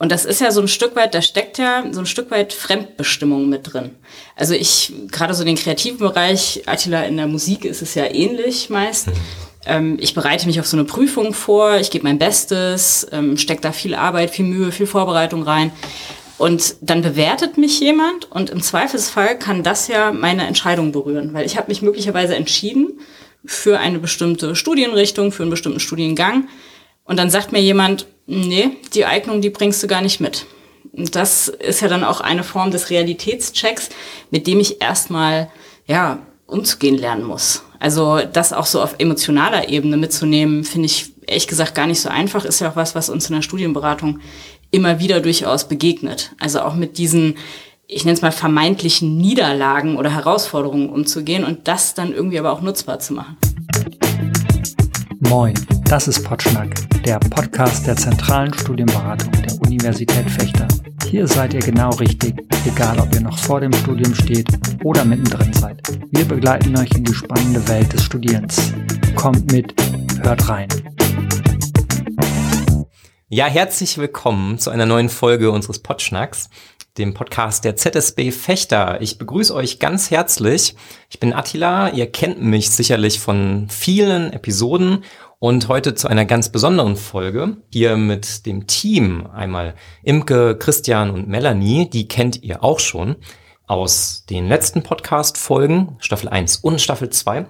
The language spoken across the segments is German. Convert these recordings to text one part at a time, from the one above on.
Und das ist ja so ein Stück weit, da steckt ja so ein Stück weit Fremdbestimmung mit drin. Also ich, gerade so den kreativen Bereich, Attila in der Musik ist es ja ähnlich meist. Ähm, ich bereite mich auf so eine Prüfung vor, ich gebe mein Bestes, ähm, stecke da viel Arbeit, viel Mühe, viel Vorbereitung rein. Und dann bewertet mich jemand und im Zweifelsfall kann das ja meine Entscheidung berühren, weil ich habe mich möglicherweise entschieden für eine bestimmte Studienrichtung, für einen bestimmten Studiengang. Und dann sagt mir jemand, nee, die Eignung, die bringst du gar nicht mit. Und das ist ja dann auch eine Form des Realitätschecks, mit dem ich erstmal, ja, umzugehen lernen muss. Also das auch so auf emotionaler Ebene mitzunehmen, finde ich ehrlich gesagt gar nicht so einfach. Ist ja auch was, was uns in der Studienberatung immer wieder durchaus begegnet. Also auch mit diesen, ich nenne es mal vermeintlichen Niederlagen oder Herausforderungen umzugehen und das dann irgendwie aber auch nutzbar zu machen. Moin, das ist Potschnack, der Podcast der zentralen Studienberatung der Universität Fechter. Hier seid ihr genau richtig, egal ob ihr noch vor dem Studium steht oder mittendrin seid. Wir begleiten euch in die spannende Welt des Studierens. Kommt mit, hört rein. Ja, herzlich willkommen zu einer neuen Folge unseres Potschnacks, dem Podcast der ZSB Fechter. Ich begrüße euch ganz herzlich. Ich bin Attila, ihr kennt mich sicherlich von vielen Episoden und heute zu einer ganz besonderen Folge hier mit dem Team. Einmal Imke, Christian und Melanie, die kennt ihr auch schon aus den letzten Podcast-Folgen, Staffel 1 und Staffel 2.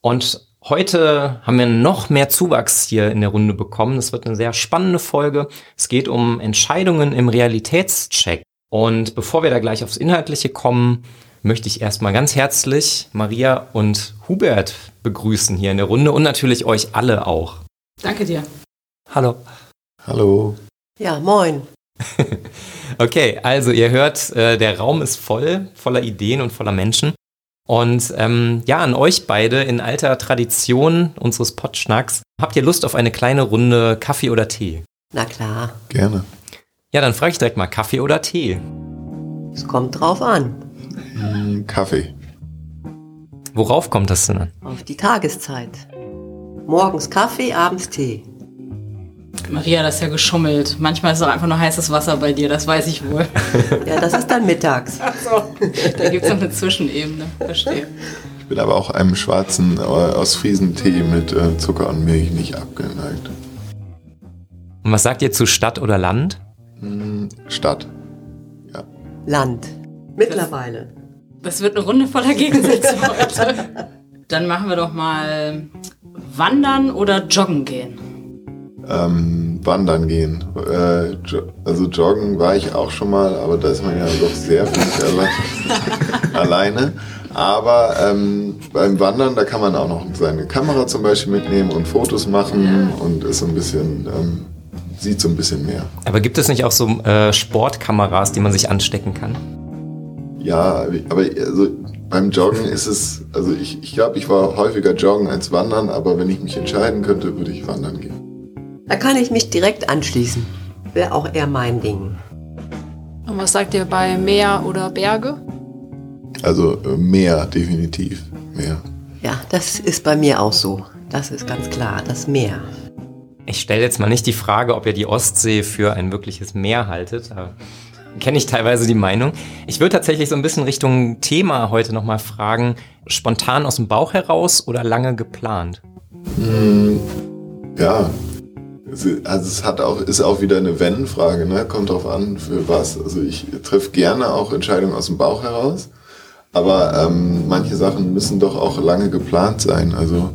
Und Heute haben wir noch mehr Zuwachs hier in der Runde bekommen. Es wird eine sehr spannende Folge. Es geht um Entscheidungen im Realitätscheck. Und bevor wir da gleich aufs Inhaltliche kommen, möchte ich erstmal ganz herzlich Maria und Hubert begrüßen hier in der Runde und natürlich euch alle auch. Danke dir. Hallo. Hallo. Ja, moin. okay, also ihr hört, äh, der Raum ist voll, voller Ideen und voller Menschen. Und ähm, ja, an euch beide in alter Tradition unseres Potschnacks. Habt ihr Lust auf eine kleine Runde Kaffee oder Tee? Na klar. Gerne. Ja, dann frage ich direkt mal Kaffee oder Tee. Es kommt drauf an. Hm, Kaffee. Worauf kommt das denn an? Auf die Tageszeit. Morgens Kaffee, abends Tee. Maria, das ist ja geschummelt. Manchmal ist es auch einfach nur heißes Wasser bei dir, das weiß ich wohl. Ja, das ist dann mittags. Ach so, da gibt es noch eine Zwischenebene. Verstehe. Ich bin aber auch einem schwarzen äh, aus Friesentee mit äh, Zucker und Milch nicht abgeneigt. Und was sagt ihr zu Stadt oder Land? Hm, Stadt. Ja. Land. Mittlerweile. Das wird eine Runde voller Gegensätze heute. Dann machen wir doch mal Wandern oder Joggen gehen. Ähm, wandern gehen. Äh, jo also joggen war ich auch schon mal, aber da ist man ja doch sehr viel alle alleine. Aber ähm, beim Wandern, da kann man auch noch seine Kamera zum Beispiel mitnehmen und Fotos machen und ist so ein bisschen, ähm, sieht so ein bisschen mehr. Aber gibt es nicht auch so äh, Sportkameras, die man sich anstecken kann? Ja, aber also beim Joggen ist es, also ich, ich glaube, ich war häufiger joggen als wandern, aber wenn ich mich entscheiden könnte, würde ich wandern gehen. Da kann ich mich direkt anschließen. Wäre auch eher mein Ding. Und was sagt ihr bei Meer oder Berge? Also äh, mehr, definitiv. Mehr. Ja, das ist bei mir auch so. Das ist ganz klar, das Meer. Ich stelle jetzt mal nicht die Frage, ob ihr die Ostsee für ein wirkliches Meer haltet. Kenne ich teilweise die Meinung. Ich würde tatsächlich so ein bisschen Richtung Thema heute nochmal fragen. Spontan aus dem Bauch heraus oder lange geplant? Hm, ja, also es hat auch, ist auch wieder eine Wenn-Frage, ne? Kommt drauf an, für was. Also ich treffe gerne auch Entscheidungen aus dem Bauch heraus, aber ähm, manche Sachen müssen doch auch lange geplant sein. Also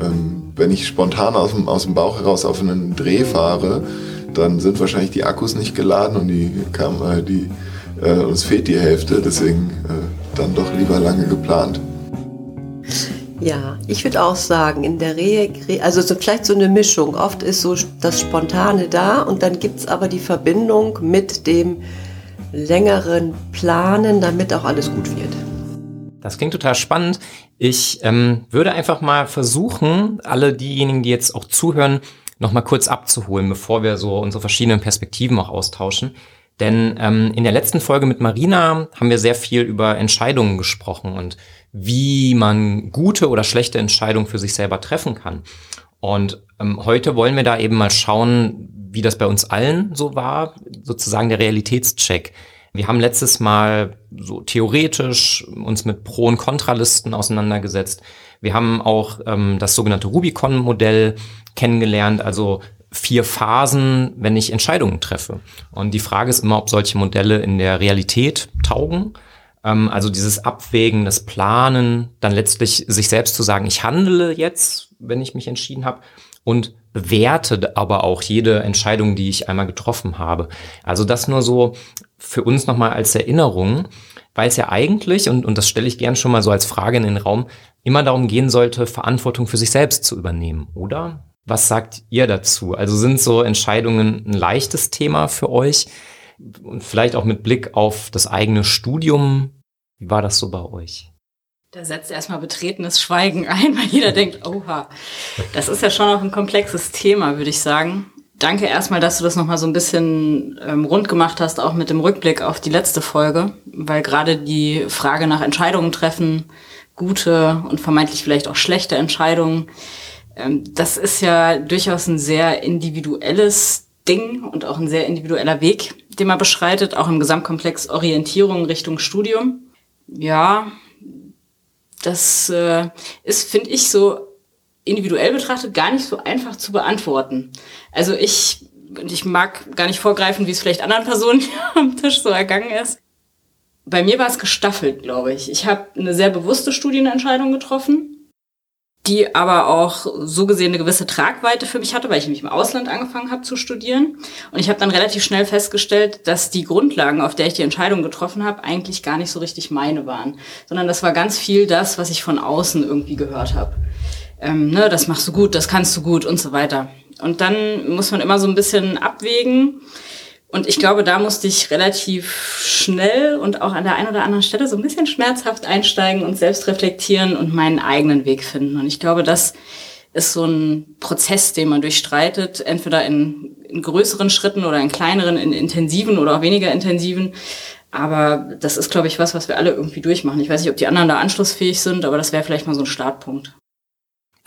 ähm, wenn ich spontan aus dem, aus dem Bauch heraus auf einen Dreh fahre, dann sind wahrscheinlich die Akkus nicht geladen und die Kamera, die äh, uns fehlt die Hälfte, deswegen äh, dann doch lieber lange geplant. Ja, ich würde auch sagen, in der Rehe, also so vielleicht so eine Mischung. Oft ist so das Spontane da und dann gibt es aber die Verbindung mit dem längeren Planen, damit auch alles gut wird. Das klingt total spannend. Ich ähm, würde einfach mal versuchen, alle diejenigen, die jetzt auch zuhören, noch mal kurz abzuholen, bevor wir so unsere verschiedenen Perspektiven auch austauschen. Denn ähm, in der letzten Folge mit Marina haben wir sehr viel über Entscheidungen gesprochen und wie man gute oder schlechte Entscheidungen für sich selber treffen kann. Und ähm, heute wollen wir da eben mal schauen, wie das bei uns allen so war, sozusagen der Realitätscheck. Wir haben letztes Mal so theoretisch uns mit Pro- und Kontralisten auseinandergesetzt. Wir haben auch ähm, das sogenannte Rubicon-Modell kennengelernt, also vier Phasen, wenn ich Entscheidungen treffe. Und die Frage ist immer, ob solche Modelle in der Realität taugen. Ähm, also dieses Abwägen, das Planen, dann letztlich sich selbst zu sagen, ich handle jetzt, wenn ich mich entschieden habe. Und bewerte aber auch jede Entscheidung, die ich einmal getroffen habe. Also das nur so für uns nochmal als Erinnerung, weil es ja eigentlich, und, und das stelle ich gern schon mal so als Frage in den Raum, immer darum gehen sollte, Verantwortung für sich selbst zu übernehmen, oder? Was sagt ihr dazu? Also sind so Entscheidungen ein leichtes Thema für euch? Und vielleicht auch mit Blick auf das eigene Studium. Wie war das so bei euch? Da setzt erstmal betretenes Schweigen ein, weil jeder denkt, oha, das ist ja schon auch ein komplexes Thema, würde ich sagen. Danke erstmal, dass du das nochmal so ein bisschen ähm, rund gemacht hast, auch mit dem Rückblick auf die letzte Folge, weil gerade die Frage nach Entscheidungen treffen, gute und vermeintlich vielleicht auch schlechte Entscheidungen, ähm, das ist ja durchaus ein sehr individuelles Ding und auch ein sehr individueller Weg, den man beschreitet, auch im Gesamtkomplex Orientierung Richtung Studium. Ja, das äh, ist, finde ich, so individuell betrachtet gar nicht so einfach zu beantworten. Also ich, ich mag gar nicht vorgreifen, wie es vielleicht anderen Personen am Tisch so ergangen ist. Bei mir war es gestaffelt, glaube ich. Ich habe eine sehr bewusste Studienentscheidung getroffen die aber auch so gesehen eine gewisse Tragweite für mich hatte, weil ich nämlich im Ausland angefangen habe zu studieren. Und ich habe dann relativ schnell festgestellt, dass die Grundlagen, auf der ich die Entscheidung getroffen habe, eigentlich gar nicht so richtig meine waren, sondern das war ganz viel das, was ich von außen irgendwie gehört habe. Ähm, ne, das machst du gut, das kannst du gut und so weiter. Und dann muss man immer so ein bisschen abwägen, und ich glaube, da musste ich relativ schnell und auch an der einen oder anderen Stelle so ein bisschen schmerzhaft einsteigen und selbst reflektieren und meinen eigenen Weg finden. Und ich glaube, das ist so ein Prozess, den man durchstreitet, entweder in, in größeren Schritten oder in kleineren, in intensiven oder auch weniger intensiven. Aber das ist, glaube ich, was, was wir alle irgendwie durchmachen. Ich weiß nicht, ob die anderen da anschlussfähig sind, aber das wäre vielleicht mal so ein Startpunkt.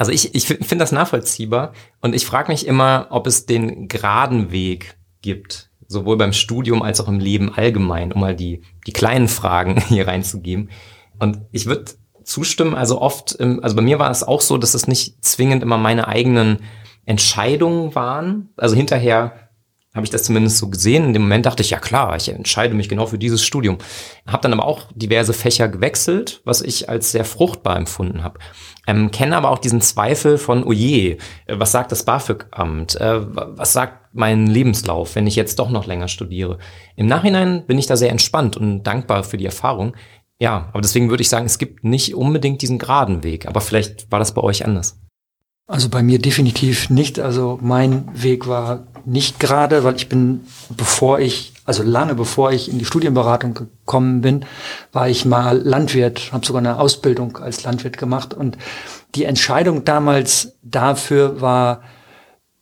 Also ich, ich finde das nachvollziehbar und ich frage mich immer, ob es den geraden Weg gibt sowohl beim Studium als auch im Leben allgemein, um mal die, die kleinen Fragen hier reinzugeben. Und ich würde zustimmen, also oft, also bei mir war es auch so, dass es nicht zwingend immer meine eigenen Entscheidungen waren. Also hinterher habe ich das zumindest so gesehen. In dem Moment dachte ich, ja klar, ich entscheide mich genau für dieses Studium. Habe dann aber auch diverse Fächer gewechselt, was ich als sehr fruchtbar empfunden habe. Ähm, kenne aber auch diesen Zweifel von, oh je, äh, was sagt das BAföG-Amt? Äh, was sagt mein Lebenslauf, wenn ich jetzt doch noch länger studiere? Im Nachhinein bin ich da sehr entspannt und dankbar für die Erfahrung. Ja, aber deswegen würde ich sagen, es gibt nicht unbedingt diesen geraden Weg, aber vielleicht war das bei euch anders. Also bei mir definitiv nicht. Also mein Weg war nicht gerade, weil ich bin, bevor ich, also lange bevor ich in die Studienberatung gekommen bin, war ich mal Landwirt, habe sogar eine Ausbildung als Landwirt gemacht. Und die Entscheidung damals dafür war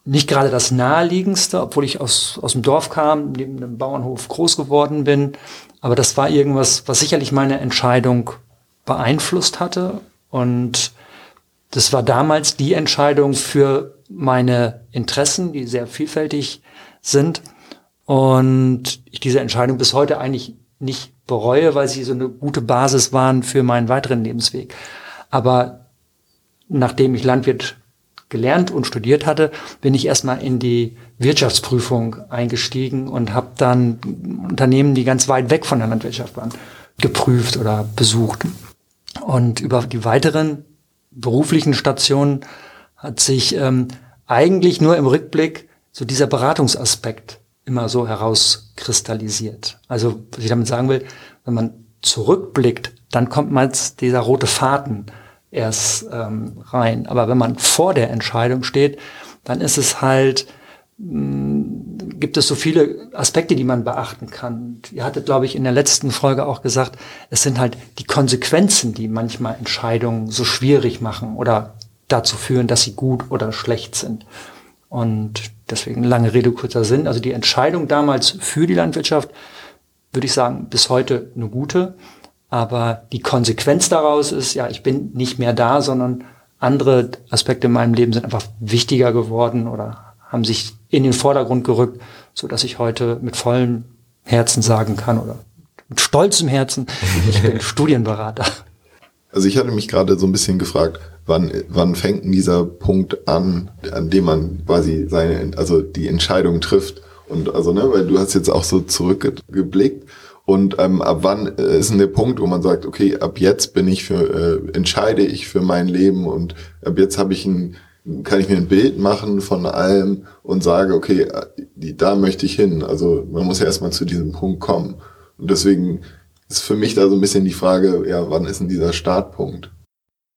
nicht gerade das naheliegendste, obwohl ich aus, aus dem Dorf kam, neben einem Bauernhof groß geworden bin, aber das war irgendwas, was sicherlich meine Entscheidung beeinflusst hatte. Und das war damals die Entscheidung für meine Interessen, die sehr vielfältig sind. Und ich diese Entscheidung bis heute eigentlich nicht bereue, weil sie so eine gute Basis waren für meinen weiteren Lebensweg. Aber nachdem ich Landwirt gelernt und studiert hatte, bin ich erstmal in die Wirtschaftsprüfung eingestiegen und habe dann Unternehmen, die ganz weit weg von der Landwirtschaft waren, geprüft oder besucht. Und über die weiteren beruflichen Stationen hat sich ähm, eigentlich nur im Rückblick so dieser Beratungsaspekt immer so herauskristallisiert. Also, was ich damit sagen will, wenn man zurückblickt, dann kommt meist dieser rote Faden erst ähm, rein. Aber wenn man vor der Entscheidung steht, dann ist es halt, gibt es so viele Aspekte, die man beachten kann. Ihr hattet, glaube ich, in der letzten Folge auch gesagt, es sind halt die Konsequenzen, die manchmal Entscheidungen so schwierig machen oder dazu führen, dass sie gut oder schlecht sind. Und deswegen lange Rede, kurzer Sinn. Also die Entscheidung damals für die Landwirtschaft, würde ich sagen, bis heute eine gute. Aber die Konsequenz daraus ist, ja, ich bin nicht mehr da, sondern andere Aspekte in meinem Leben sind einfach wichtiger geworden oder haben sich in den Vordergrund gerückt, so dass ich heute mit vollem Herzen sagen kann oder mit stolzem Herzen, ich bin Studienberater. Also ich hatte mich gerade so ein bisschen gefragt, wann, wann fängt denn dieser Punkt an, an dem man quasi seine, also die Entscheidung trifft? Und also, ne, weil du hast jetzt auch so zurückgeblickt und ähm, ab wann ist denn der Punkt, wo man sagt, okay, ab jetzt bin ich für, äh, entscheide ich für mein Leben und ab jetzt habe ich ein, kann ich mir ein Bild machen von allem und sage, okay, da möchte ich hin. Also man muss ja erstmal zu diesem Punkt kommen. Und deswegen ist für mich da so ein bisschen die Frage, ja, wann ist denn dieser Startpunkt?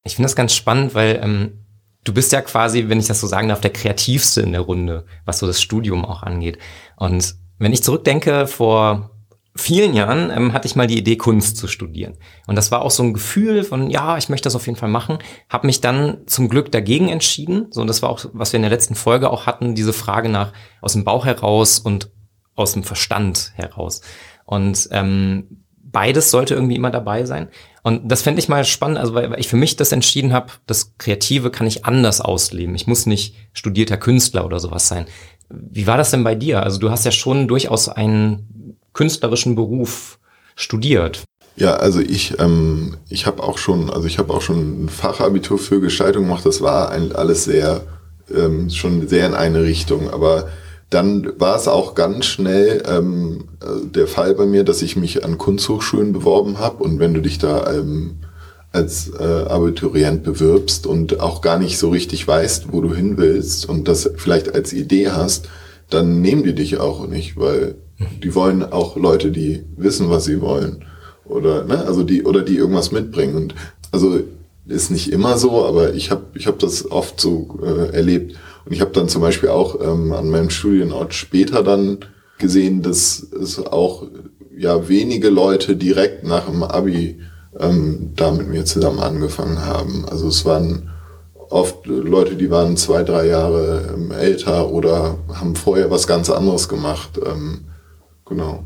Ich finde das ganz spannend, weil ähm, du bist ja quasi, wenn ich das so sagen darf, der kreativste in der Runde, was so das Studium auch angeht. Und wenn ich zurückdenke, vor vielen Jahren ähm, hatte ich mal die Idee, Kunst zu studieren. Und das war auch so ein Gefühl von, ja, ich möchte das auf jeden Fall machen. Habe mich dann zum Glück dagegen entschieden. So, und das war auch, was wir in der letzten Folge auch hatten, diese Frage nach aus dem Bauch heraus und aus dem Verstand heraus. Und ähm, beides sollte irgendwie immer dabei sein. Und das fände ich mal spannend, also weil, ich für mich das entschieden habe, das Kreative kann ich anders ausleben. Ich muss nicht studierter Künstler oder sowas sein. Wie war das denn bei dir? Also du hast ja schon durchaus einen künstlerischen Beruf studiert. Ja, also ich, ähm, ich habe auch schon, also ich habe auch schon ein Fachabitur für Gestaltung gemacht. Das war ein, alles sehr, ähm, schon sehr in eine Richtung. Aber dann war es auch ganz schnell ähm, äh, der Fall bei mir, dass ich mich an Kunsthochschulen beworben habe. Und wenn du dich da ähm, als äh, Abiturient bewirbst und auch gar nicht so richtig weißt, wo du hin willst und das vielleicht als Idee hast, dann nehmen die dich auch nicht, weil die wollen auch Leute, die wissen, was sie wollen oder ne, also die oder die irgendwas mitbringen und also ist nicht immer so, aber ich habe ich habe das oft so äh, erlebt und ich habe dann zum Beispiel auch ähm, an meinem Studienort später dann gesehen, dass es auch ja wenige Leute direkt nach dem Abi ähm, da mit mir zusammen angefangen haben. Also es waren oft Leute, die waren zwei, drei Jahre ähm, älter oder haben vorher was ganz anderes gemacht. Ähm, genau.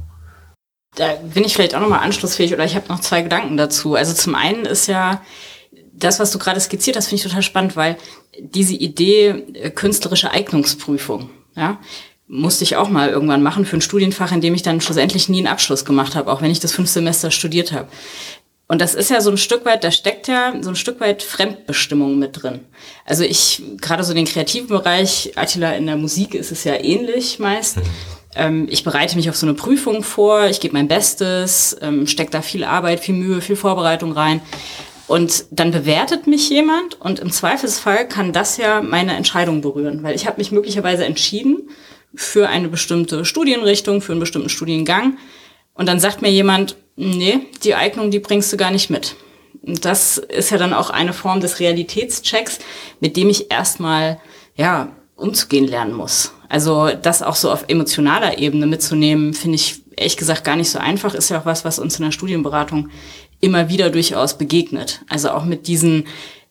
Da bin ich vielleicht auch nochmal anschlussfähig oder ich habe noch zwei Gedanken dazu. Also zum einen ist ja das, was du gerade skizziert hast, finde ich total spannend, weil diese Idee äh, künstlerische Eignungsprüfung, ja, musste ich auch mal irgendwann machen für ein Studienfach, in dem ich dann schlussendlich nie einen Abschluss gemacht habe, auch wenn ich das fünf Semester studiert habe. Und das ist ja so ein Stück weit, da steckt ja so ein Stück weit Fremdbestimmung mit drin. Also ich, gerade so den kreativen Bereich, Attila in der Musik ist es ja ähnlich meist. Ähm, ich bereite mich auf so eine Prüfung vor, ich gebe mein Bestes, ähm, stecke da viel Arbeit, viel Mühe, viel Vorbereitung rein. Und dann bewertet mich jemand und im Zweifelsfall kann das ja meine Entscheidung berühren, weil ich habe mich möglicherweise entschieden für eine bestimmte Studienrichtung, für einen bestimmten Studiengang. Und dann sagt mir jemand, nee, die Eignung, die bringst du gar nicht mit. Und das ist ja dann auch eine Form des Realitätschecks, mit dem ich erstmal, ja, umzugehen lernen muss. Also das auch so auf emotionaler Ebene mitzunehmen, finde ich ehrlich gesagt gar nicht so einfach. Ist ja auch was, was uns in der Studienberatung immer wieder durchaus begegnet. Also auch mit diesen,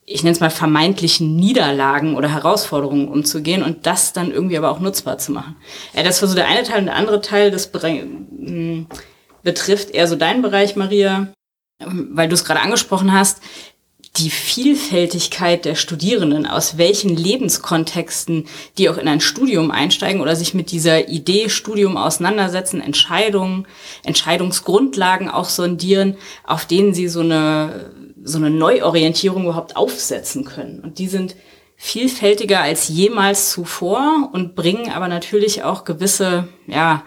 ich nenne es mal vermeintlichen Niederlagen oder Herausforderungen umzugehen und das dann irgendwie aber auch nutzbar zu machen. Ja, das war so der eine Teil und der andere Teil, das hm, betrifft eher so deinen Bereich, Maria, weil du es gerade angesprochen hast die Vielfältigkeit der Studierenden, aus welchen Lebenskontexten die auch in ein Studium einsteigen oder sich mit dieser Idee Studium auseinandersetzen, Entscheidungen, Entscheidungsgrundlagen auch sondieren, auf denen sie so eine, so eine Neuorientierung überhaupt aufsetzen können. Und die sind vielfältiger als jemals zuvor und bringen aber natürlich auch gewisse, ja,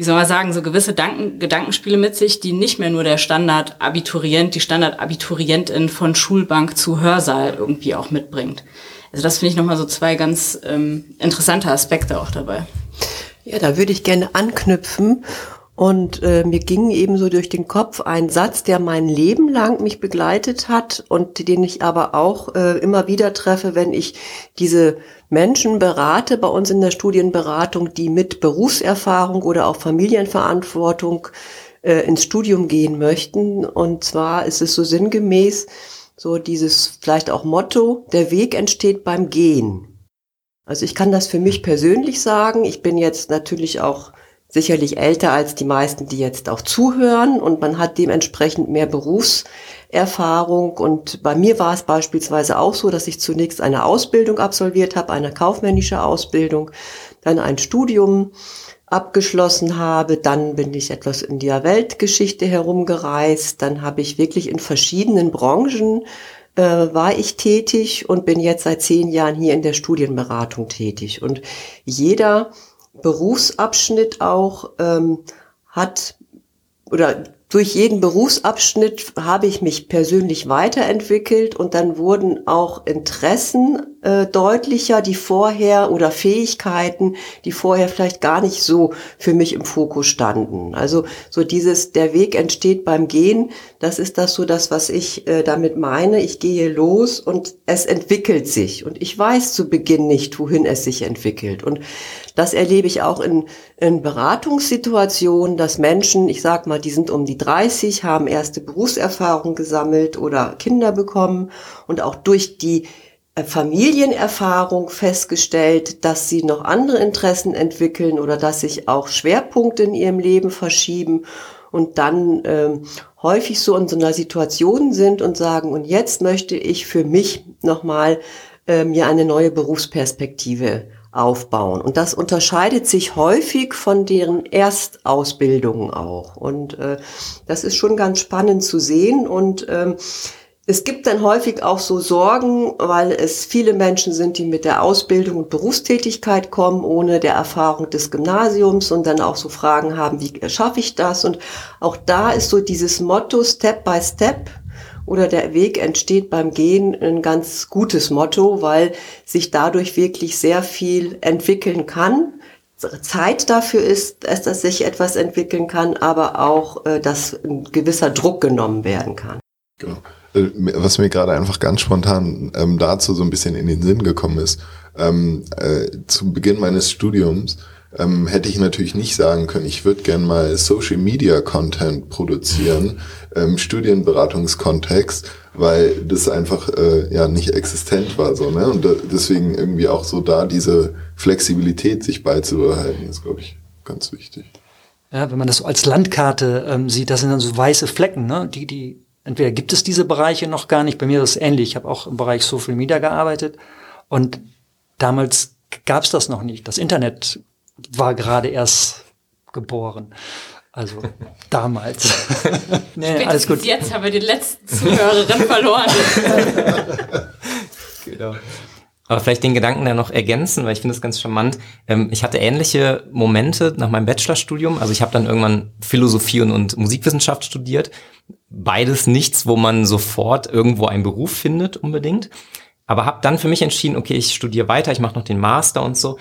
wie soll man sagen, so gewisse Danken, Gedankenspiele mit sich, die nicht mehr nur der Standard-Abiturient, die Standard-Abiturientin von Schulbank zu Hörsaal irgendwie auch mitbringt. Also das finde ich nochmal so zwei ganz ähm, interessante Aspekte auch dabei. Ja, da würde ich gerne anknüpfen und äh, mir ging eben so durch den Kopf ein Satz, der mein Leben lang mich begleitet hat und den ich aber auch äh, immer wieder treffe, wenn ich diese Menschen berate bei uns in der Studienberatung, die mit Berufserfahrung oder auch Familienverantwortung äh, ins Studium gehen möchten. Und zwar ist es so sinngemäß so dieses vielleicht auch Motto, der Weg entsteht beim Gehen. Also ich kann das für mich persönlich sagen. Ich bin jetzt natürlich auch sicherlich älter als die meisten, die jetzt auch zuhören und man hat dementsprechend mehr Berufserfahrung und bei mir war es beispielsweise auch so, dass ich zunächst eine Ausbildung absolviert habe, eine kaufmännische Ausbildung, dann ein Studium abgeschlossen habe, dann bin ich etwas in der Weltgeschichte herumgereist, dann habe ich wirklich in verschiedenen Branchen äh, war ich tätig und bin jetzt seit zehn Jahren hier in der Studienberatung tätig. Und jeder Berufsabschnitt auch ähm, hat oder durch jeden Berufsabschnitt habe ich mich persönlich weiterentwickelt und dann wurden auch Interessen äh, deutlicher, die vorher oder Fähigkeiten, die vorher vielleicht gar nicht so für mich im Fokus standen. Also so dieses, der Weg entsteht beim Gehen, das ist das so das, was ich äh, damit meine. Ich gehe los und es entwickelt sich und ich weiß zu Beginn nicht, wohin es sich entwickelt. Und das erlebe ich auch in, in Beratungssituationen, dass Menschen, ich sag mal, die sind um die 30, haben erste Berufserfahrung gesammelt oder Kinder bekommen und auch durch die Familienerfahrung festgestellt, dass sie noch andere Interessen entwickeln oder dass sich auch Schwerpunkte in ihrem Leben verschieben und dann ähm, häufig so in so einer Situation sind und sagen, und jetzt möchte ich für mich nochmal äh, mir eine neue Berufsperspektive aufbauen. Und das unterscheidet sich häufig von deren Erstausbildungen auch. Und äh, das ist schon ganz spannend zu sehen. Und ähm, es gibt dann häufig auch so Sorgen, weil es viele Menschen sind, die mit der Ausbildung und Berufstätigkeit kommen, ohne der Erfahrung des Gymnasiums und dann auch so Fragen haben, wie schaffe ich das? Und auch da ist so dieses Motto Step by Step oder der Weg entsteht beim Gehen ein ganz gutes Motto, weil sich dadurch wirklich sehr viel entwickeln kann. Zeit dafür ist, dass das sich etwas entwickeln kann, aber auch, äh, dass ein gewisser Druck genommen werden kann. Genau. Äh, was mir gerade einfach ganz spontan ähm, dazu so ein bisschen in den Sinn gekommen ist, ähm, äh, zu Beginn meines Studiums ähm, hätte ich natürlich nicht sagen können, ich würde gern mal Social Media Content produzieren im Studienberatungskontext, weil das einfach äh, ja nicht existent war so, ne? Und da, deswegen irgendwie auch so da diese Flexibilität sich beizubehalten, ist, glaube ich, ganz wichtig. Ja, wenn man das so als Landkarte ähm, sieht, das sind dann so weiße Flecken, ne? Die, die, entweder gibt es diese Bereiche noch gar nicht, bei mir ist es ähnlich, ich habe auch im Bereich Social Media gearbeitet und damals gab es das noch nicht. Das Internet war gerade erst geboren. Also damals. nee, alles gut. Jetzt haben wir die letzten Zuhörerinnen verloren. genau. Aber vielleicht den Gedanken da noch ergänzen, weil ich finde es ganz charmant. Ähm, ich hatte ähnliche Momente nach meinem Bachelorstudium. Also ich habe dann irgendwann Philosophie und, und Musikwissenschaft studiert. Beides nichts, wo man sofort irgendwo einen Beruf findet unbedingt. Aber habe dann für mich entschieden, okay, ich studiere weiter, ich mache noch den Master und so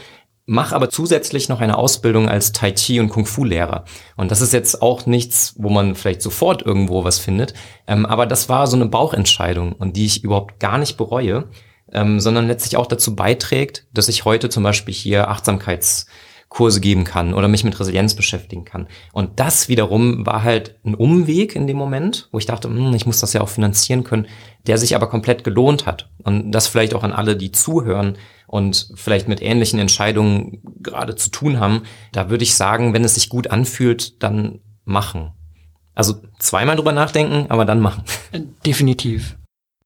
mache aber zusätzlich noch eine Ausbildung als Tai Chi und Kung Fu Lehrer. Und das ist jetzt auch nichts, wo man vielleicht sofort irgendwo was findet, ähm, aber das war so eine Bauchentscheidung und die ich überhaupt gar nicht bereue, ähm, sondern letztlich auch dazu beiträgt, dass ich heute zum Beispiel hier Achtsamkeitskurse geben kann oder mich mit Resilienz beschäftigen kann. Und das wiederum war halt ein Umweg in dem Moment, wo ich dachte, hm, ich muss das ja auch finanzieren können, der sich aber komplett gelohnt hat. Und das vielleicht auch an alle, die zuhören, und vielleicht mit ähnlichen Entscheidungen gerade zu tun haben, da würde ich sagen, wenn es sich gut anfühlt, dann machen. Also zweimal drüber nachdenken, aber dann machen. Definitiv.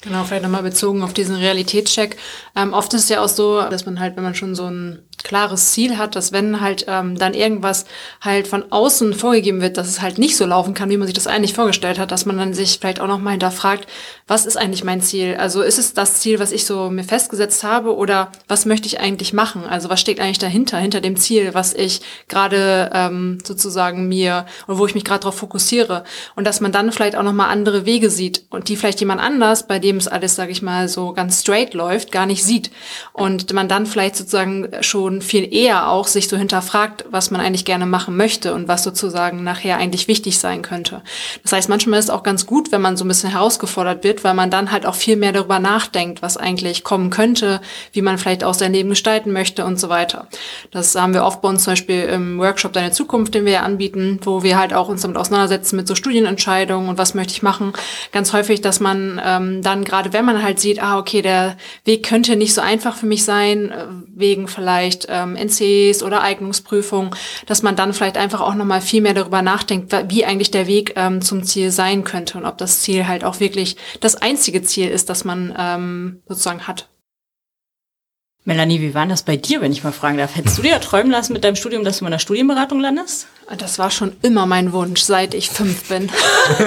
Genau, vielleicht nochmal bezogen auf diesen Realitätscheck. Ähm, oft ist es ja auch so, dass man halt, wenn man schon so ein klares Ziel hat, dass wenn halt ähm, dann irgendwas halt von außen vorgegeben wird, dass es halt nicht so laufen kann, wie man sich das eigentlich vorgestellt hat, dass man dann sich vielleicht auch nochmal hinterfragt, was ist eigentlich mein Ziel? Also ist es das Ziel, was ich so mir festgesetzt habe oder was möchte ich eigentlich machen? Also was steckt eigentlich dahinter, hinter dem Ziel, was ich gerade ähm, sozusagen mir oder wo ich mich gerade darauf fokussiere und dass man dann vielleicht auch nochmal andere Wege sieht und die vielleicht jemand anders, bei dem es alles, sage ich mal, so ganz straight läuft, gar nicht sieht und man dann vielleicht sozusagen schon schon viel eher auch sich so hinterfragt, was man eigentlich gerne machen möchte und was sozusagen nachher eigentlich wichtig sein könnte. Das heißt, manchmal ist es auch ganz gut, wenn man so ein bisschen herausgefordert wird, weil man dann halt auch viel mehr darüber nachdenkt, was eigentlich kommen könnte, wie man vielleicht auch sein Leben gestalten möchte und so weiter. Das haben wir oft bei uns zum Beispiel im Workshop Deine Zukunft, den wir ja anbieten, wo wir halt auch uns damit auseinandersetzen mit so Studienentscheidungen und was möchte ich machen. Ganz häufig, dass man ähm, dann gerade wenn man halt sieht, ah, okay, der Weg könnte nicht so einfach für mich sein, äh, wegen vielleicht ähm, NCs oder Eignungsprüfung, dass man dann vielleicht einfach auch nochmal viel mehr darüber nachdenkt, wie eigentlich der Weg ähm, zum Ziel sein könnte und ob das Ziel halt auch wirklich das einzige Ziel ist, das man ähm, sozusagen hat. Melanie, wie war das bei dir, wenn ich mal fragen darf? Hättest du dir ja träumen lassen mit deinem Studium, dass du in einer Studienberatung landest? Das war schon immer mein Wunsch, seit ich fünf bin.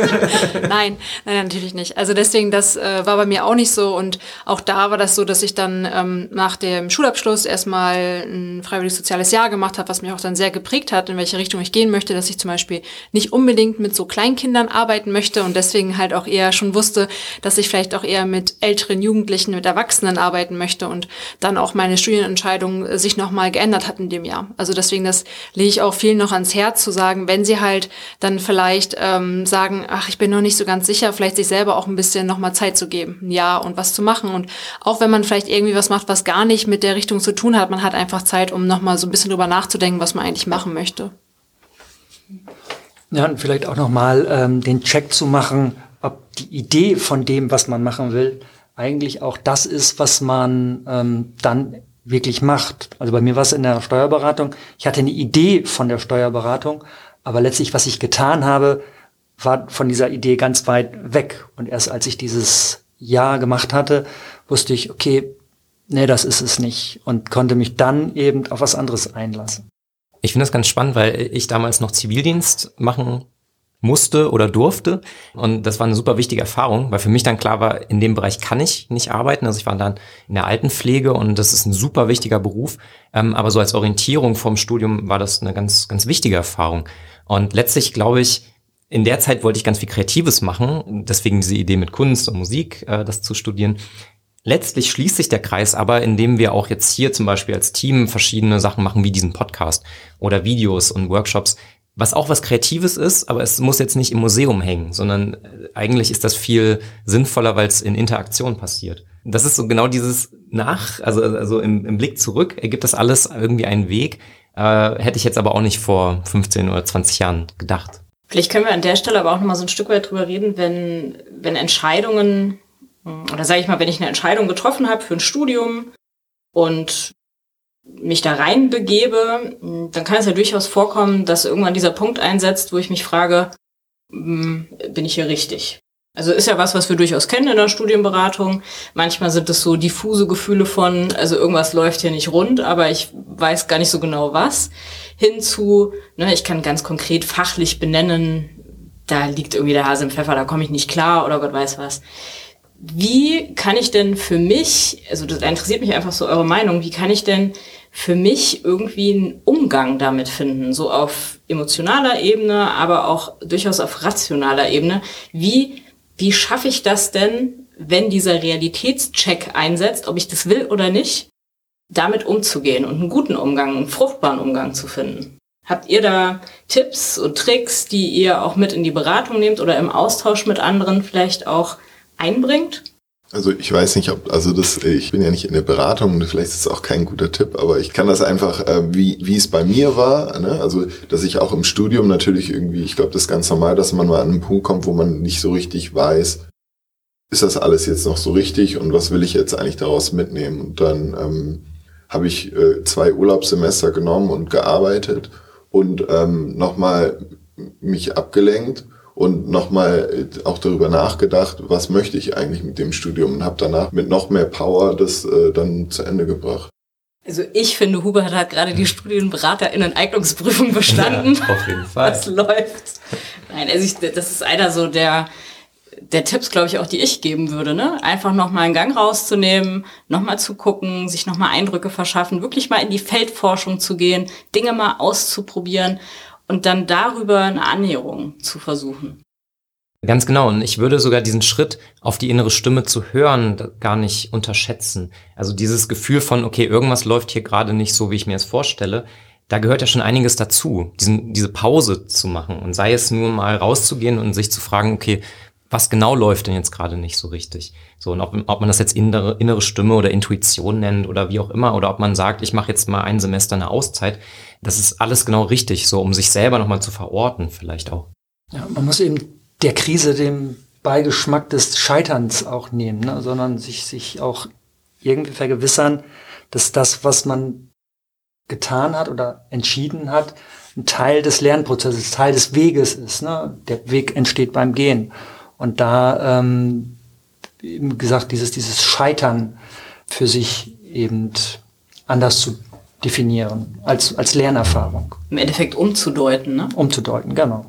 nein, nein, natürlich nicht. Also deswegen, das äh, war bei mir auch nicht so. Und auch da war das so, dass ich dann ähm, nach dem Schulabschluss erstmal ein freiwilliges soziales Jahr gemacht habe, was mich auch dann sehr geprägt hat, in welche Richtung ich gehen möchte, dass ich zum Beispiel nicht unbedingt mit so Kleinkindern arbeiten möchte und deswegen halt auch eher schon wusste, dass ich vielleicht auch eher mit älteren Jugendlichen, mit Erwachsenen arbeiten möchte und dann auch meine Studienentscheidung äh, sich nochmal geändert hat in dem Jahr. Also deswegen, das lege ich auch vielen noch ans Herz Herz zu sagen, wenn sie halt dann vielleicht ähm, sagen, ach, ich bin noch nicht so ganz sicher, vielleicht sich selber auch ein bisschen nochmal Zeit zu geben, ein Jahr und was zu machen. Und auch wenn man vielleicht irgendwie was macht, was gar nicht mit der Richtung zu tun hat, man hat einfach Zeit, um nochmal so ein bisschen drüber nachzudenken, was man eigentlich machen möchte. Ja, und vielleicht auch nochmal ähm, den Check zu machen, ob die Idee von dem, was man machen will, eigentlich auch das ist, was man ähm, dann wirklich macht. Also bei mir war es in der Steuerberatung. Ich hatte eine Idee von der Steuerberatung, aber letztlich, was ich getan habe, war von dieser Idee ganz weit weg. Und erst als ich dieses Jahr gemacht hatte, wusste ich, okay, nee, das ist es nicht. Und konnte mich dann eben auf was anderes einlassen. Ich finde das ganz spannend, weil ich damals noch Zivildienst machen musste oder durfte. Und das war eine super wichtige Erfahrung, weil für mich dann klar war, in dem Bereich kann ich nicht arbeiten. Also ich war dann in der Altenpflege und das ist ein super wichtiger Beruf. Ähm, aber so als Orientierung vom Studium war das eine ganz, ganz wichtige Erfahrung. Und letztlich glaube ich, in der Zeit wollte ich ganz viel Kreatives machen, deswegen diese Idee mit Kunst und Musik, äh, das zu studieren. Letztlich schließt sich der Kreis aber, indem wir auch jetzt hier zum Beispiel als Team verschiedene Sachen machen, wie diesen Podcast oder Videos und Workshops, was auch was Kreatives ist, aber es muss jetzt nicht im Museum hängen, sondern äh, eigentlich ist das viel sinnvoller, weil es in Interaktion passiert. Das ist so genau dieses Nach, also, also im, im Blick zurück ergibt das alles irgendwie einen Weg. Äh, hätte ich jetzt aber auch nicht vor 15 oder 20 Jahren gedacht. Vielleicht können wir an der Stelle aber auch nochmal so ein Stück weit drüber reden, wenn, wenn Entscheidungen, oder sage ich mal, wenn ich eine Entscheidung getroffen habe für ein Studium und mich da rein begebe, dann kann es ja durchaus vorkommen, dass irgendwann dieser Punkt einsetzt, wo ich mich frage, hm, bin ich hier richtig? Also ist ja was, was wir durchaus kennen in der Studienberatung. Manchmal sind es so diffuse Gefühle von, also irgendwas läuft hier nicht rund, aber ich weiß gar nicht so genau was. Hinzu, ne, ich kann ganz konkret fachlich benennen, da liegt irgendwie der Hase im Pfeffer, da komme ich nicht klar oder Gott weiß was. Wie kann ich denn für mich, also das interessiert mich einfach so eure Meinung, wie kann ich denn für mich irgendwie einen Umgang damit finden, so auf emotionaler Ebene, aber auch durchaus auf rationaler Ebene. Wie, wie schaffe ich das denn, wenn dieser Realitätscheck einsetzt, ob ich das will oder nicht, damit umzugehen und einen guten Umgang, einen fruchtbaren Umgang zu finden? Habt ihr da Tipps und Tricks, die ihr auch mit in die Beratung nehmt oder im Austausch mit anderen vielleicht auch einbringt? Also ich weiß nicht, ob, also das, ich bin ja nicht in der Beratung und vielleicht ist es auch kein guter Tipp, aber ich kann das einfach, äh, wie, wie es bei mir war, ne? also dass ich auch im Studium natürlich irgendwie, ich glaube, das ist ganz normal, dass man mal an einen Punkt kommt, wo man nicht so richtig weiß, ist das alles jetzt noch so richtig und was will ich jetzt eigentlich daraus mitnehmen? Und dann ähm, habe ich äh, zwei Urlaubssemester genommen und gearbeitet und ähm, nochmal mich abgelenkt und nochmal auch darüber nachgedacht, was möchte ich eigentlich mit dem Studium und habe danach mit noch mehr Power das äh, dann zu Ende gebracht. Also ich finde, Hubert hat gerade die Studienberaterinnen-Eignungsprüfung bestanden. Ja, auf jeden Fall. Was läuft. Nein, also ich, das ist einer so der, der Tipps, glaube ich, auch, die ich geben würde. Ne? Einfach nochmal einen Gang rauszunehmen, nochmal zu gucken, sich nochmal Eindrücke verschaffen, wirklich mal in die Feldforschung zu gehen, Dinge mal auszuprobieren und dann darüber eine Annäherung zu versuchen. Ganz genau. Und ich würde sogar diesen Schritt auf die innere Stimme zu hören gar nicht unterschätzen. Also dieses Gefühl von, okay, irgendwas läuft hier gerade nicht so, wie ich mir es vorstelle. Da gehört ja schon einiges dazu, diesen, diese Pause zu machen. Und sei es nur mal rauszugehen und sich zu fragen, okay, was genau läuft denn jetzt gerade nicht so richtig? So, und ob, ob man das jetzt innere, innere Stimme oder Intuition nennt oder wie auch immer, oder ob man sagt, ich mache jetzt mal ein Semester eine Auszeit, das ist alles genau richtig, so um sich selber nochmal zu verorten, vielleicht auch. Ja, man muss eben der Krise dem Beigeschmack des Scheiterns auch nehmen, ne? sondern sich, sich auch irgendwie vergewissern, dass das, was man getan hat oder entschieden hat, ein Teil des Lernprozesses, Teil des Weges ist. Ne? Der Weg entsteht beim Gehen. Und da, ähm, wie gesagt, dieses, dieses Scheitern für sich eben anders zu definieren, als, als Lernerfahrung. Im Endeffekt umzudeuten, ne? Umzudeuten, genau.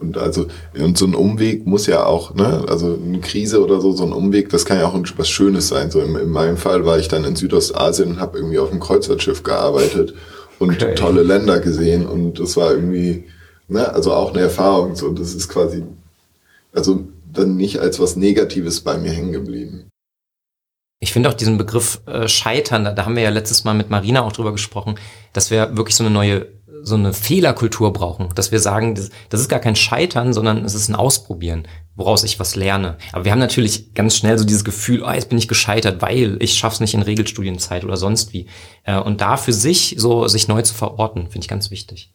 Und also, und so ein Umweg muss ja auch, ne, also eine Krise oder so, so ein Umweg, das kann ja auch was Schönes sein. So in, in meinem Fall war ich dann in Südostasien und habe irgendwie auf einem Kreuzfahrtschiff gearbeitet und okay. tolle Länder gesehen und das war irgendwie, ne, also auch eine Erfahrung. So, das ist quasi, also dann nicht als was Negatives bei mir hängen geblieben. Ich finde auch diesen Begriff äh, Scheitern, da, da haben wir ja letztes Mal mit Marina auch drüber gesprochen, dass wir wirklich so eine neue so eine Fehlerkultur brauchen, dass wir sagen, das, das ist gar kein Scheitern, sondern es ist ein Ausprobieren, woraus ich was lerne. Aber wir haben natürlich ganz schnell so dieses Gefühl, oh, jetzt bin ich gescheitert, weil ich schaff's nicht in Regelstudienzeit oder sonst wie. Äh, und da für sich so sich neu zu verorten, finde ich ganz wichtig.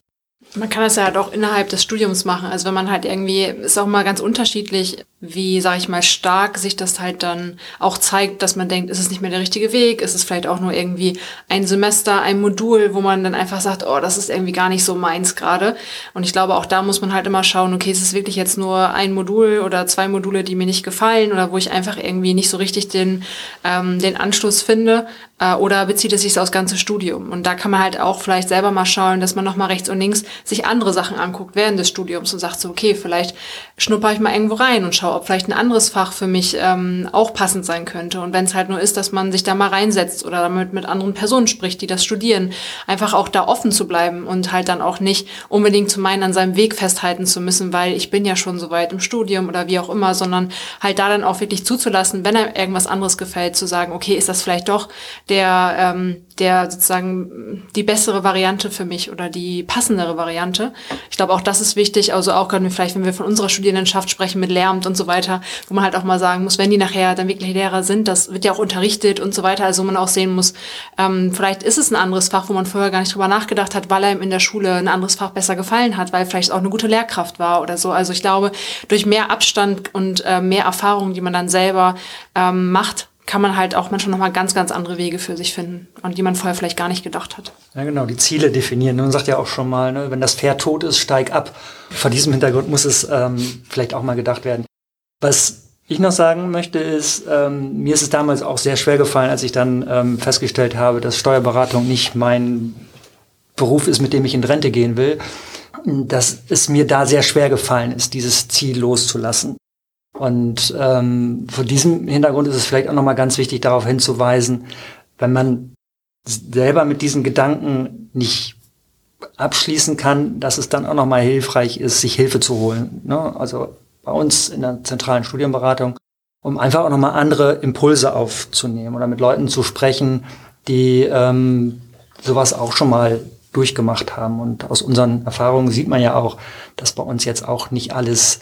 Man kann das ja halt auch innerhalb des Studiums machen. Also wenn man halt irgendwie, ist auch mal ganz unterschiedlich, wie, sage ich mal, stark sich das halt dann auch zeigt, dass man denkt, ist es nicht mehr der richtige Weg, ist es vielleicht auch nur irgendwie ein Semester, ein Modul, wo man dann einfach sagt, oh, das ist irgendwie gar nicht so meins gerade. Und ich glaube, auch da muss man halt immer schauen, okay, ist es wirklich jetzt nur ein Modul oder zwei Module, die mir nicht gefallen oder wo ich einfach irgendwie nicht so richtig den, ähm, den Anschluss finde äh, oder bezieht es sich aufs ganze Studium? Und da kann man halt auch vielleicht selber mal schauen, dass man nochmal rechts und links sich andere Sachen anguckt während des Studiums und sagt so, okay, vielleicht schnupper ich mal irgendwo rein und schaue, ob vielleicht ein anderes Fach für mich ähm, auch passend sein könnte. Und wenn es halt nur ist, dass man sich da mal reinsetzt oder damit mit anderen Personen spricht, die das studieren, einfach auch da offen zu bleiben und halt dann auch nicht unbedingt zu meinen, an seinem Weg festhalten zu müssen, weil ich bin ja schon so weit im Studium oder wie auch immer, sondern halt da dann auch wirklich zuzulassen, wenn einem irgendwas anderes gefällt, zu sagen, okay, ist das vielleicht doch der, ähm, der sozusagen die bessere Variante für mich oder die passendere Variante. Ich glaube, auch das ist wichtig. Also auch gerade vielleicht, wenn wir von unserer Studierendenschaft sprechen mit Lehramt und so weiter, wo man halt auch mal sagen muss, wenn die nachher dann wirklich Lehrer sind, das wird ja auch unterrichtet und so weiter. Also man auch sehen muss, ähm, vielleicht ist es ein anderes Fach, wo man vorher gar nicht drüber nachgedacht hat, weil einem in der Schule ein anderes Fach besser gefallen hat, weil vielleicht auch eine gute Lehrkraft war oder so. Also ich glaube, durch mehr Abstand und äh, mehr Erfahrung, die man dann selber ähm, macht, kann man halt auch manchmal nochmal ganz, ganz andere Wege für sich finden und die man vorher vielleicht gar nicht gedacht hat. Ja, genau, die Ziele definieren. Man sagt ja auch schon mal, ne, wenn das Pferd tot ist, steig ab. Vor diesem Hintergrund muss es ähm, vielleicht auch mal gedacht werden. Was ich noch sagen möchte ist, ähm, mir ist es damals auch sehr schwer gefallen, als ich dann ähm, festgestellt habe, dass Steuerberatung nicht mein Beruf ist, mit dem ich in Rente gehen will, dass es mir da sehr schwer gefallen ist, dieses Ziel loszulassen. Und ähm, vor diesem Hintergrund ist es vielleicht auch nochmal ganz wichtig, darauf hinzuweisen, wenn man selber mit diesen Gedanken nicht abschließen kann, dass es dann auch nochmal hilfreich ist, sich Hilfe zu holen. Ne? Also bei uns in der zentralen Studienberatung, um einfach auch nochmal andere Impulse aufzunehmen oder mit Leuten zu sprechen, die ähm, sowas auch schon mal durchgemacht haben. Und aus unseren Erfahrungen sieht man ja auch, dass bei uns jetzt auch nicht alles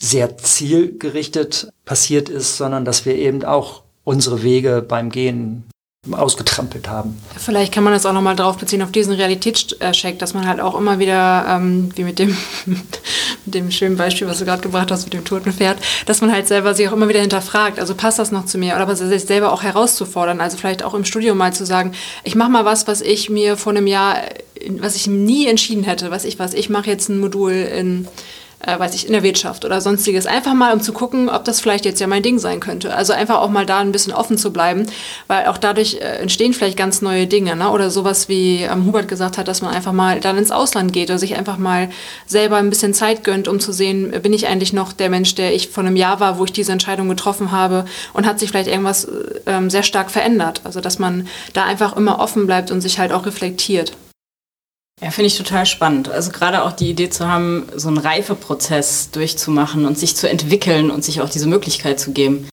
sehr zielgerichtet passiert ist, sondern dass wir eben auch unsere Wege beim Gehen ausgetrampelt haben. Vielleicht kann man das auch nochmal drauf beziehen, auf diesen Realitätscheck, dass man halt auch immer wieder, ähm, wie mit dem, mit dem schönen Beispiel, was du gerade gebracht hast, mit dem toten Pferd, dass man halt selber sich auch immer wieder hinterfragt, also passt das noch zu mir, oder sich selber auch herauszufordern, also vielleicht auch im Studium mal zu sagen, ich mache mal was, was ich mir vor einem Jahr, was ich nie entschieden hätte, was ich was, ich mache jetzt ein Modul in äh, weiß ich, in der Wirtschaft oder sonstiges. Einfach mal, um zu gucken, ob das vielleicht jetzt ja mein Ding sein könnte. Also einfach auch mal da ein bisschen offen zu bleiben, weil auch dadurch äh, entstehen vielleicht ganz neue Dinge. Ne? Oder sowas wie ähm, Hubert gesagt hat, dass man einfach mal dann ins Ausland geht oder sich einfach mal selber ein bisschen Zeit gönnt, um zu sehen, bin ich eigentlich noch der Mensch, der ich vor einem Jahr war, wo ich diese Entscheidung getroffen habe und hat sich vielleicht irgendwas äh, ähm, sehr stark verändert. Also dass man da einfach immer offen bleibt und sich halt auch reflektiert. Ja, finde ich total spannend. Also gerade auch die Idee zu haben, so einen Reifeprozess durchzumachen und sich zu entwickeln und sich auch diese Möglichkeit zu geben.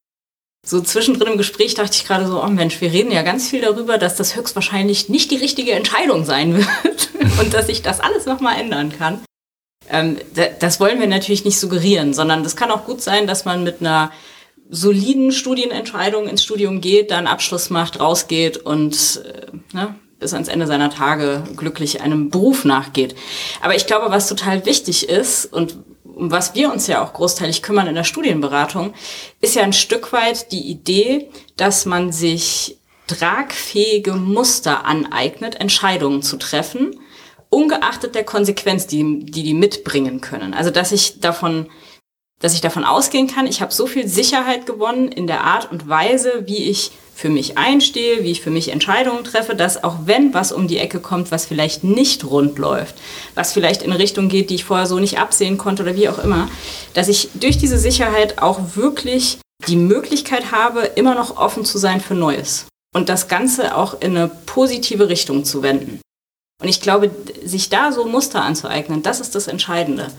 So zwischendrin im Gespräch dachte ich gerade so, oh Mensch, wir reden ja ganz viel darüber, dass das höchstwahrscheinlich nicht die richtige Entscheidung sein wird und dass sich das alles nochmal ändern kann. Ähm, das wollen wir natürlich nicht suggerieren, sondern das kann auch gut sein, dass man mit einer soliden Studienentscheidung ins Studium geht, dann Abschluss macht, rausgeht und äh, ne, bis ans Ende seiner Tage glücklich einem Beruf nachgeht. Aber ich glaube, was total wichtig ist und um was wir uns ja auch großteilig kümmern in der Studienberatung, ist ja ein Stück weit die Idee, dass man sich tragfähige Muster aneignet, Entscheidungen zu treffen, ungeachtet der Konsequenz, die die, die mitbringen können. Also dass ich davon dass ich davon ausgehen kann, ich habe so viel Sicherheit gewonnen in der Art und Weise, wie ich für mich einstehe, wie ich für mich Entscheidungen treffe, dass auch wenn was um die Ecke kommt, was vielleicht nicht rund läuft, was vielleicht in eine Richtung geht, die ich vorher so nicht absehen konnte oder wie auch immer, dass ich durch diese Sicherheit auch wirklich die Möglichkeit habe, immer noch offen zu sein für Neues und das Ganze auch in eine positive Richtung zu wenden. Und ich glaube, sich da so Muster anzueignen, das ist das Entscheidende.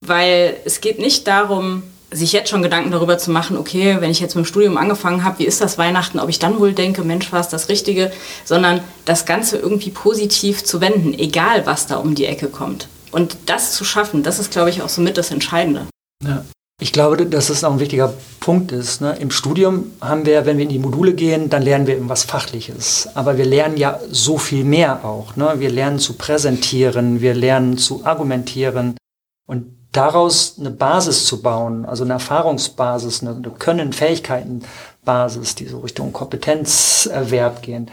Weil es geht nicht darum, sich jetzt schon Gedanken darüber zu machen, okay, wenn ich jetzt mit dem Studium angefangen habe, wie ist das Weihnachten, ob ich dann wohl denke, Mensch, war es das Richtige, sondern das Ganze irgendwie positiv zu wenden, egal was da um die Ecke kommt. Und das zu schaffen, das ist, glaube ich, auch somit das Entscheidende. Ja. Ich glaube, dass es auch ein wichtiger Punkt ist. Ne? Im Studium haben wir, wenn wir in die Module gehen, dann lernen wir irgendwas Fachliches. Aber wir lernen ja so viel mehr auch. Ne? Wir lernen zu präsentieren, wir lernen zu argumentieren. Und daraus eine Basis zu bauen, also eine Erfahrungsbasis, eine, eine Können, Fähigkeitenbasis, die so Richtung Kompetenzerwerb gehen,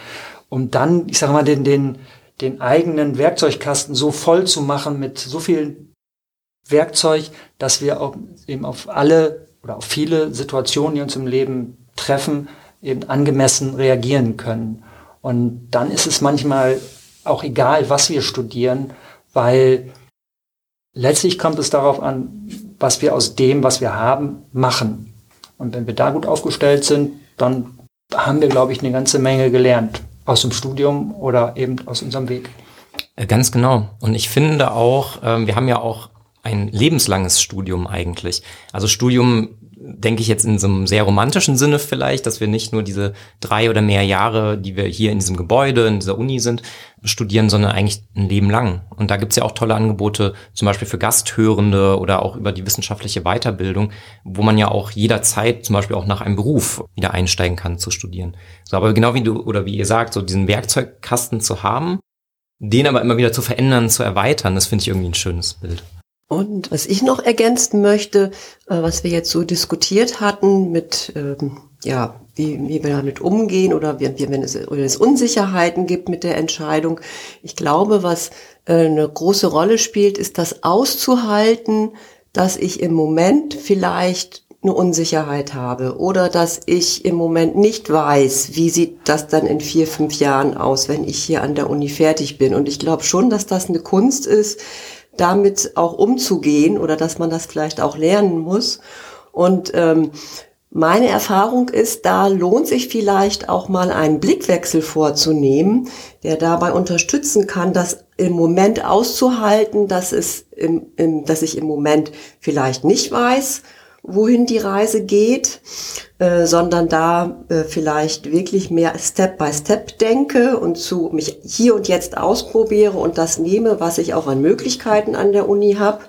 um dann, ich sage mal, den, den, den eigenen Werkzeugkasten so voll zu machen mit so viel Werkzeug, dass wir auch eben auf alle oder auf viele Situationen, die uns im Leben treffen, eben angemessen reagieren können. Und dann ist es manchmal auch egal, was wir studieren, weil letztlich kommt es darauf an, was wir aus dem, was wir haben, machen. Und wenn wir da gut aufgestellt sind, dann haben wir, glaube ich, eine ganze Menge gelernt. Aus dem Studium oder eben aus unserem Weg. Äh, ganz genau. Und ich finde auch, ähm, wir haben ja auch ein lebenslanges Studium eigentlich. Also Studium denke ich jetzt in so einem sehr romantischen Sinne vielleicht, dass wir nicht nur diese drei oder mehr Jahre, die wir hier in diesem Gebäude, in dieser Uni sind, studieren, sondern eigentlich ein Leben lang. Und da gibt's ja auch tolle Angebote, zum Beispiel für Gasthörende oder auch über die wissenschaftliche Weiterbildung, wo man ja auch jederzeit zum Beispiel auch nach einem Beruf wieder einsteigen kann zu studieren. So, aber genau wie du oder wie ihr sagt, so diesen Werkzeugkasten zu haben, den aber immer wieder zu verändern, zu erweitern, das finde ich irgendwie ein schönes Bild. Und was ich noch ergänzen möchte, äh, was wir jetzt so diskutiert hatten mit, ähm, ja, wie, wie wir damit umgehen oder wie, wenn, es, oder es Unsicherheiten gibt mit der Entscheidung. Ich glaube, was äh, eine große Rolle spielt, ist das auszuhalten, dass ich im Moment vielleicht eine Unsicherheit habe oder dass ich im Moment nicht weiß, wie sieht das dann in vier, fünf Jahren aus, wenn ich hier an der Uni fertig bin. Und ich glaube schon, dass das eine Kunst ist, damit auch umzugehen oder dass man das vielleicht auch lernen muss. Und ähm, meine Erfahrung ist, da lohnt sich vielleicht auch mal einen Blickwechsel vorzunehmen, der dabei unterstützen kann, das im Moment auszuhalten, dass es im, im, dass ich im Moment vielleicht nicht weiß, wohin die Reise geht, äh, sondern da äh, vielleicht wirklich mehr Step by Step denke und zu mich hier und jetzt ausprobiere und das nehme, was ich auch an Möglichkeiten an der Uni habe.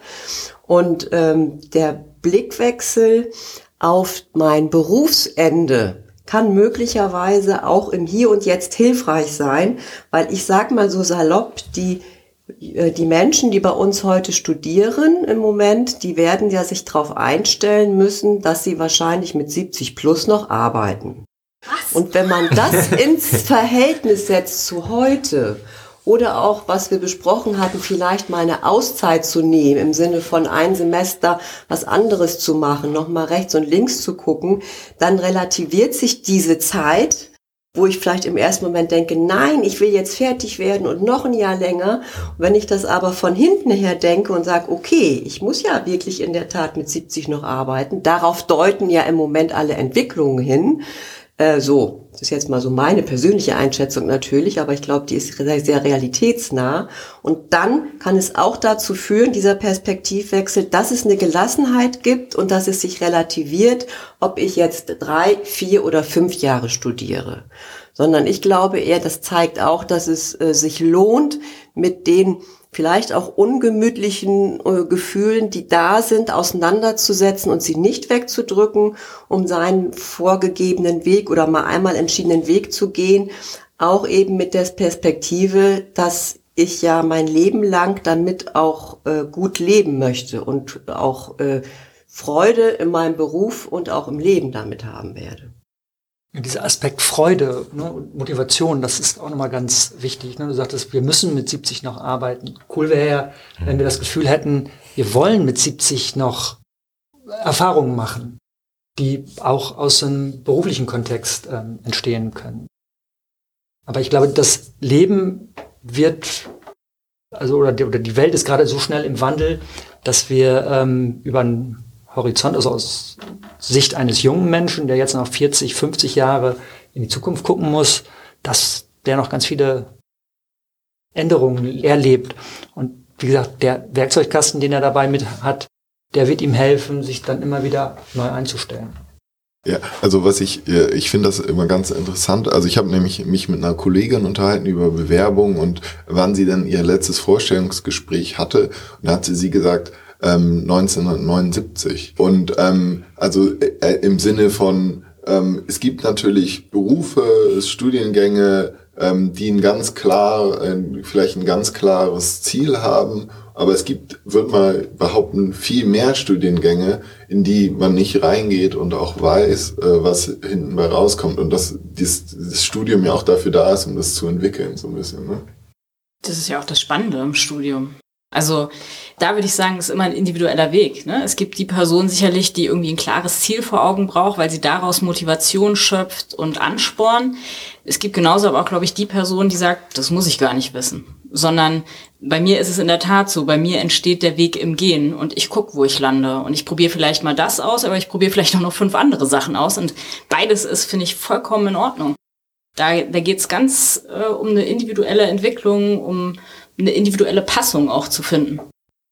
Und ähm, der Blickwechsel auf mein Berufsende kann möglicherweise auch im Hier und Jetzt hilfreich sein, weil ich sag mal so salopp, die die Menschen, die bei uns heute studieren im Moment, die werden ja sich darauf einstellen müssen, dass sie wahrscheinlich mit 70 plus noch arbeiten. Was? Und wenn man das ins Verhältnis setzt zu heute oder auch, was wir besprochen hatten, vielleicht mal eine Auszeit zu nehmen, im Sinne von ein Semester was anderes zu machen, nochmal rechts und links zu gucken, dann relativiert sich diese Zeit wo ich vielleicht im ersten Moment denke, nein, ich will jetzt fertig werden und noch ein Jahr länger. Und wenn ich das aber von hinten her denke und sage, okay, ich muss ja wirklich in der Tat mit 70 noch arbeiten, darauf deuten ja im Moment alle Entwicklungen hin, äh, so, das ist jetzt mal so meine persönliche Einschätzung natürlich, aber ich glaube, die ist sehr, sehr realitätsnah. Und dann kann es auch dazu führen, dieser Perspektivwechsel, dass es eine Gelassenheit gibt und dass es sich relativiert, ob ich jetzt drei, vier oder fünf Jahre studiere. Sondern ich glaube eher, das zeigt auch, dass es äh, sich lohnt, mit den vielleicht auch ungemütlichen äh, Gefühlen, die da sind, auseinanderzusetzen und sie nicht wegzudrücken, um seinen vorgegebenen Weg oder mal einmal entschiedenen Weg zu gehen, auch eben mit der Perspektive, dass ich ja mein Leben lang damit auch äh, gut leben möchte und auch äh, Freude in meinem Beruf und auch im Leben damit haben werde. Dieser Aspekt Freude ne, und Motivation, das ist auch nochmal ganz wichtig. Ne? Du sagtest, wir müssen mit 70 noch arbeiten. Cool wäre ja, wenn wir das Gefühl hätten, wir wollen mit 70 noch Erfahrungen machen, die auch aus einem beruflichen Kontext ähm, entstehen können. Aber ich glaube, das Leben wird, also oder die, oder die Welt ist gerade so schnell im Wandel, dass wir ähm, über einen Horizont, also aus Sicht eines jungen Menschen, der jetzt noch 40, 50 Jahre in die Zukunft gucken muss, dass der noch ganz viele Änderungen erlebt. Und wie gesagt, der Werkzeugkasten, den er dabei mit hat, der wird ihm helfen, sich dann immer wieder neu einzustellen. Ja, also was ich, ich finde das immer ganz interessant. Also ich habe nämlich mich mit einer Kollegin unterhalten über Bewerbung und wann sie denn ihr letztes Vorstellungsgespräch hatte. Und da hat sie sie gesagt, ähm, 1979. Und ähm, also äh, im Sinne von, ähm, es gibt natürlich Berufe, Studiengänge, ähm, die ein ganz klar, äh, vielleicht ein ganz klares Ziel haben aber es gibt, würde mal behaupten, viel mehr Studiengänge, in die man nicht reingeht und auch weiß, äh, was hinten bei rauskommt. Und dass das Studium ja auch dafür da ist, um das zu entwickeln, so ein bisschen. Ne? Das ist ja auch das Spannende im Studium. Also da würde ich sagen, ist immer ein individueller Weg. Ne? Es gibt die Person sicherlich, die irgendwie ein klares Ziel vor Augen braucht, weil sie daraus Motivation schöpft und Ansporn. Es gibt genauso aber auch, glaube ich, die Person, die sagt, das muss ich gar nicht wissen. Sondern bei mir ist es in der Tat so, bei mir entsteht der Weg im Gehen und ich gucke, wo ich lande. Und ich probiere vielleicht mal das aus, aber ich probiere vielleicht auch noch fünf andere Sachen aus. Und beides ist, finde ich, vollkommen in Ordnung. Da, da geht es ganz äh, um eine individuelle Entwicklung, um eine individuelle Passung auch zu finden.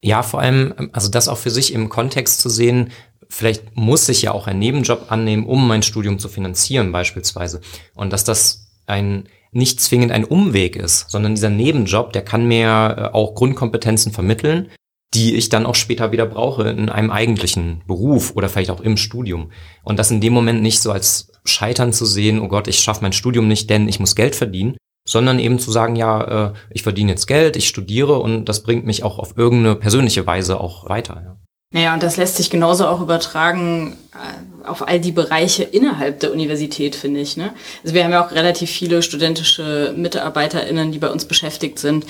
Ja, vor allem, also das auch für sich im Kontext zu sehen, vielleicht muss ich ja auch einen Nebenjob annehmen, um mein Studium zu finanzieren beispielsweise. Und dass das ein nicht zwingend ein Umweg ist, sondern dieser Nebenjob, der kann mir äh, auch Grundkompetenzen vermitteln, die ich dann auch später wieder brauche in einem eigentlichen Beruf oder vielleicht auch im Studium. Und das in dem Moment nicht so als Scheitern zu sehen, oh Gott, ich schaffe mein Studium nicht, denn ich muss Geld verdienen, sondern eben zu sagen, ja, äh, ich verdiene jetzt Geld, ich studiere und das bringt mich auch auf irgendeine persönliche Weise auch weiter. Ja. Naja, und das lässt sich genauso auch übertragen äh, auf all die Bereiche innerhalb der Universität, finde ich. Ne? Also wir haben ja auch relativ viele studentische MitarbeiterInnen, die bei uns beschäftigt sind.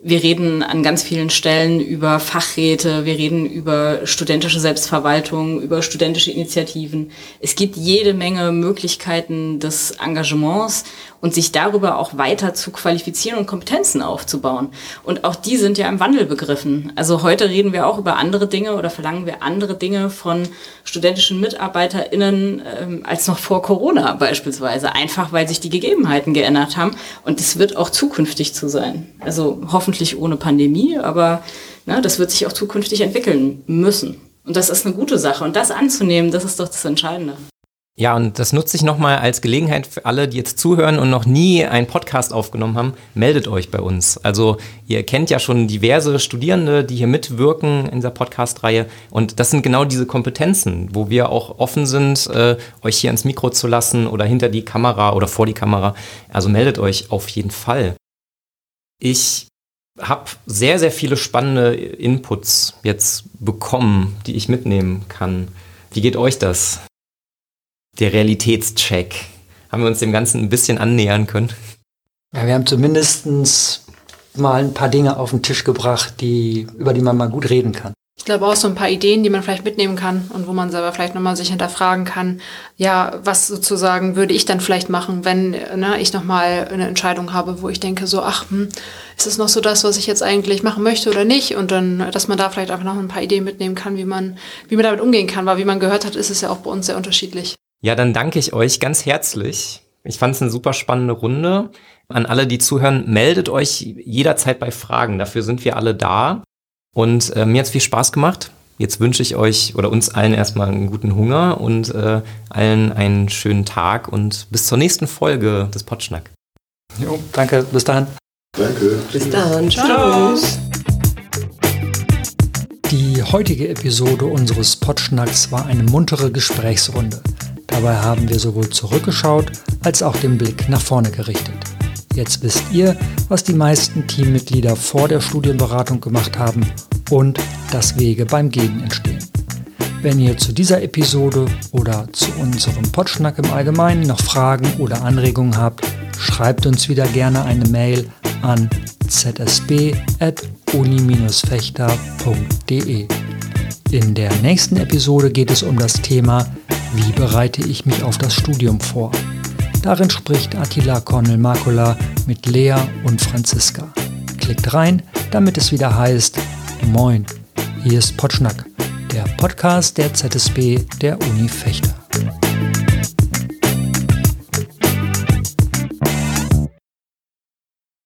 Wir reden an ganz vielen Stellen über Fachräte, wir reden über studentische Selbstverwaltung, über studentische Initiativen. Es gibt jede Menge Möglichkeiten des Engagements und sich darüber auch weiter zu qualifizieren und Kompetenzen aufzubauen. Und auch die sind ja im Wandel begriffen. Also heute reden wir auch über andere Dinge oder verlangen wir andere Dinge von studentischen MitarbeiterInnen ähm, als noch vor Corona beispielsweise. Einfach weil sich die Gegebenheiten geändert haben. Und das wird auch zukünftig zu sein. Also hoffentlich ohne Pandemie, aber na, das wird sich auch zukünftig entwickeln müssen. Und das ist eine gute Sache. Und das anzunehmen, das ist doch das Entscheidende. Ja, und das nutze ich nochmal als Gelegenheit für alle, die jetzt zuhören und noch nie einen Podcast aufgenommen haben. Meldet euch bei uns. Also ihr kennt ja schon diverse Studierende, die hier mitwirken in dieser Podcast-Reihe. Und das sind genau diese Kompetenzen, wo wir auch offen sind, äh, euch hier ins Mikro zu lassen oder hinter die Kamera oder vor die Kamera. Also meldet euch auf jeden Fall. Ich habe sehr, sehr viele spannende Inputs jetzt bekommen, die ich mitnehmen kann. Wie geht euch das? Der Realitätscheck. Haben wir uns dem Ganzen ein bisschen annähern können? Ja, wir haben zumindest mal ein paar Dinge auf den Tisch gebracht, die, über die man mal gut reden kann. Ich glaube auch so ein paar Ideen, die man vielleicht mitnehmen kann und wo man selber vielleicht nochmal sich hinterfragen kann, ja, was sozusagen würde ich dann vielleicht machen, wenn ne, ich nochmal eine Entscheidung habe, wo ich denke so, ach, hm, ist es noch so das, was ich jetzt eigentlich machen möchte oder nicht? Und dann, dass man da vielleicht einfach noch ein paar Ideen mitnehmen kann, wie man, wie man damit umgehen kann, weil wie man gehört hat, ist es ja auch bei uns sehr unterschiedlich. Ja, dann danke ich euch ganz herzlich. Ich fand es eine super spannende Runde. An alle, die zuhören, meldet euch jederzeit bei Fragen. Dafür sind wir alle da. Und äh, mir hat viel Spaß gemacht. Jetzt wünsche ich euch oder uns allen erstmal einen guten Hunger und äh, allen einen schönen Tag und bis zur nächsten Folge des Potschnack. Jo, danke. Bis dahin. Danke. Bis dann. Tschüss. Die heutige Episode unseres Potschnacks war eine muntere Gesprächsrunde. Dabei haben wir sowohl zurückgeschaut als auch den Blick nach vorne gerichtet. Jetzt wisst ihr, was die meisten Teammitglieder vor der Studienberatung gemacht haben und dass Wege beim Gehen entstehen. Wenn ihr zu dieser Episode oder zu unserem Potschnack im Allgemeinen noch Fragen oder Anregungen habt, schreibt uns wieder gerne eine Mail an zsb.uni-fechter.de. In der nächsten Episode geht es um das Thema, wie bereite ich mich auf das Studium vor. Darin spricht Attila Cornel-Makula mit Lea und Franziska. Klickt rein, damit es wieder heißt, Moin, hier ist Potschnack, der Podcast der ZSB der Uni Fechter.